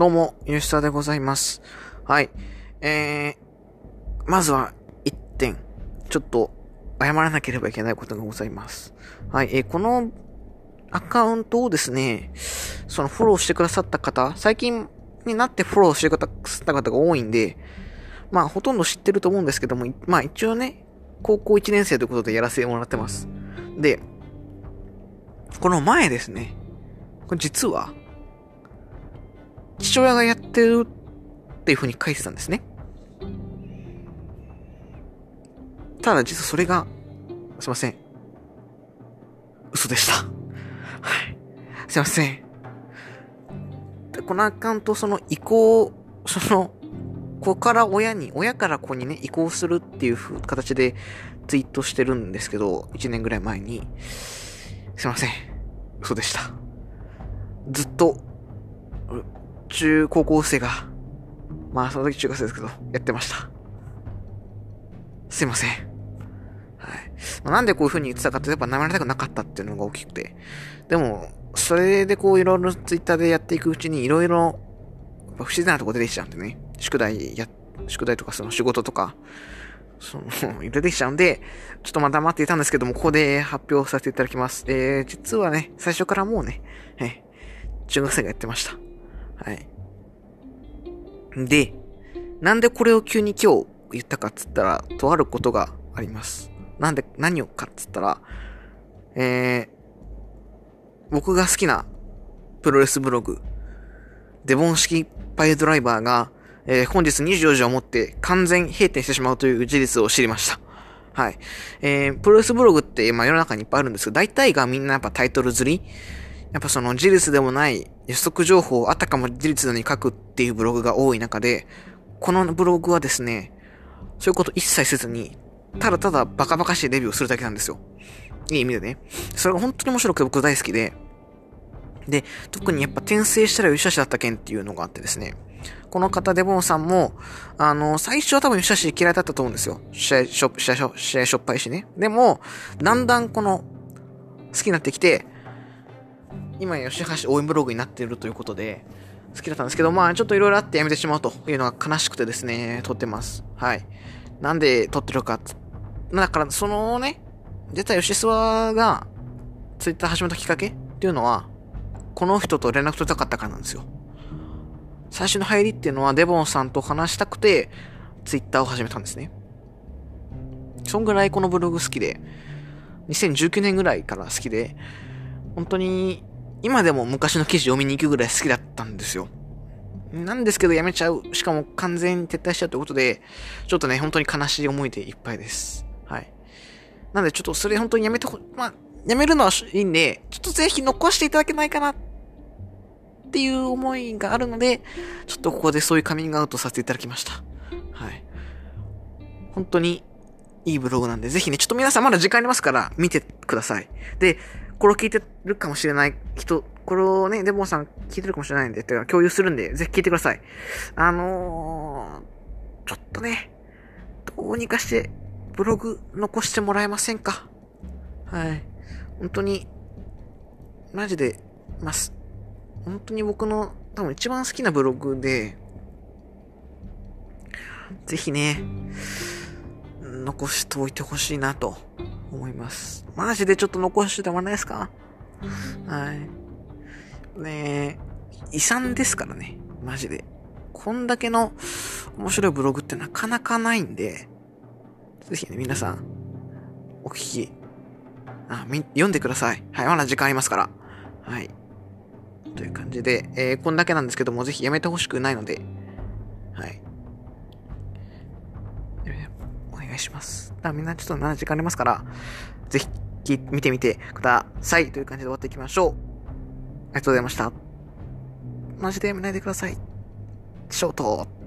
どうも、ゆうしさでございます。はい。えー、まずは、一点、ちょっと、謝らなければいけないことがございます。はい。えーこの、アカウントをですね、そのフォローしてくださった方、最近になってフォローしてくださった方が多いんで、まあ、ほとんど知ってると思うんですけども、まあ、一応ね、高校1年生ということでやらせてもらってます。で、この前ですね、これ実は、父親がやってるっていう風に書いてたんですね。ただ実はそれが、すいません。嘘でした。はい。すいません。このアカウント、その移行、その、子から親に、親から子にね、移行するっていう風形でツイートしてるんですけど、1年ぐらい前に。すいません。嘘でした。ずっと、中高校生が、まあその時中学生ですけど、やってました。すいません。はい。まあなんでこういう風に言ってたかって、やっぱ舐められたくなかったっていうのが大きくて。でも、それでこういろいろツイッターでやっていくうちにいろいろ、やっぱ不自然なとこ出てきちゃうんでね。宿題や、宿題とかその仕事とか、その、出てきちゃうんで、ちょっとまだ待っていたんですけども、ここで発表させていただきます。えー、実はね、最初からもうね、えー、中学生がやってました。はい。で、なんでこれを急に今日言ったかっつったら、とあることがあります。なんで、何をかっつったら、えー、僕が好きなプロレスブログ、デボン式パイドライバーが、えー本日24時をもって完全閉店してしまうという事実を知りました。はい。えー、プロレスブログって、まあ世の中にいっぱいあるんですけど、大体がみんなやっぱタイトル釣りやっぱその事実でもない予測情報をあたかも事実のように書くっていうブログが多い中で、このブログはですね、そういうこと一切せずに、ただただバカバカしいレビューをするだけなんですよ。いい意味でね。それが本当に面白くて僕大好きで、で、特にやっぱ転生したら吉橋だった件っていうのがあってですね、この方、デボンさんも、あの、最初は多分吉橋嫌いだったと思うんですよ。試合しょ、試合しょ、試合しょっぱいしね。でも、だんだんこの、好きになってきて、今吉橋応援ブログになっているということで、好きだったんですけど、まあちょっといろいろあってやめてしまうというのが悲しくてですね、撮ってます。はい。なんで撮ってるかだから、そのね、実は吉諏訪が、ツイッター始めたきっかけっていうのは、この人と連絡取りたかったからなんですよ。最初の入りっていうのは、デボンさんと話したくて、ツイッターを始めたんですね。そんぐらいこのブログ好きで、2019年ぐらいから好きで、本当に、今でも昔の記事読みに行くぐらい好きだったんですよ。なんですけどやめちゃう。しかも完全に撤退しちゃうということで、ちょっとね、本当に悲しい思いでいっぱいです。はい。なんでちょっとそれ本当にやめてほ、まあ、やめるのはいいんで、ちょっとぜひ残していただけないかなっていう思いがあるので、ちょっとここでそういうカミングアウトさせていただきました。はい。本当にいいブログなんで、ぜひね、ちょっと皆さんまだ時間ありますから、見てください。で、これ聞いてるかもしれない人、これをね、デボンさん聞いてるかもしれないんで、てか共有するんで、ぜひ聞いてください。あのー、ちょっとね、どうにかして、ブログ残してもらえませんか？はい。本当に、マジで、ます。本当に僕の多分一番好きなブログで、ぜひね、残しておいてほしいなと思います。マジでちょっと残してもらえないですか？はい。ねえ、遺産ですからね。マジで。こんだけの面白いブログってなかなかないんで、ぜひね、皆さん、お聞き、あ、み、読んでください。はい、まだ時間ありますから。はい。という感じで、えー、こんだけなんですけども、ぜひやめてほしくないので、はい。します。だからみんなちょっと7時間ありますから、ぜひ、見てみてください。という感じで終わっていきましょう。ありがとうございました。マジでやめないでください。ショート。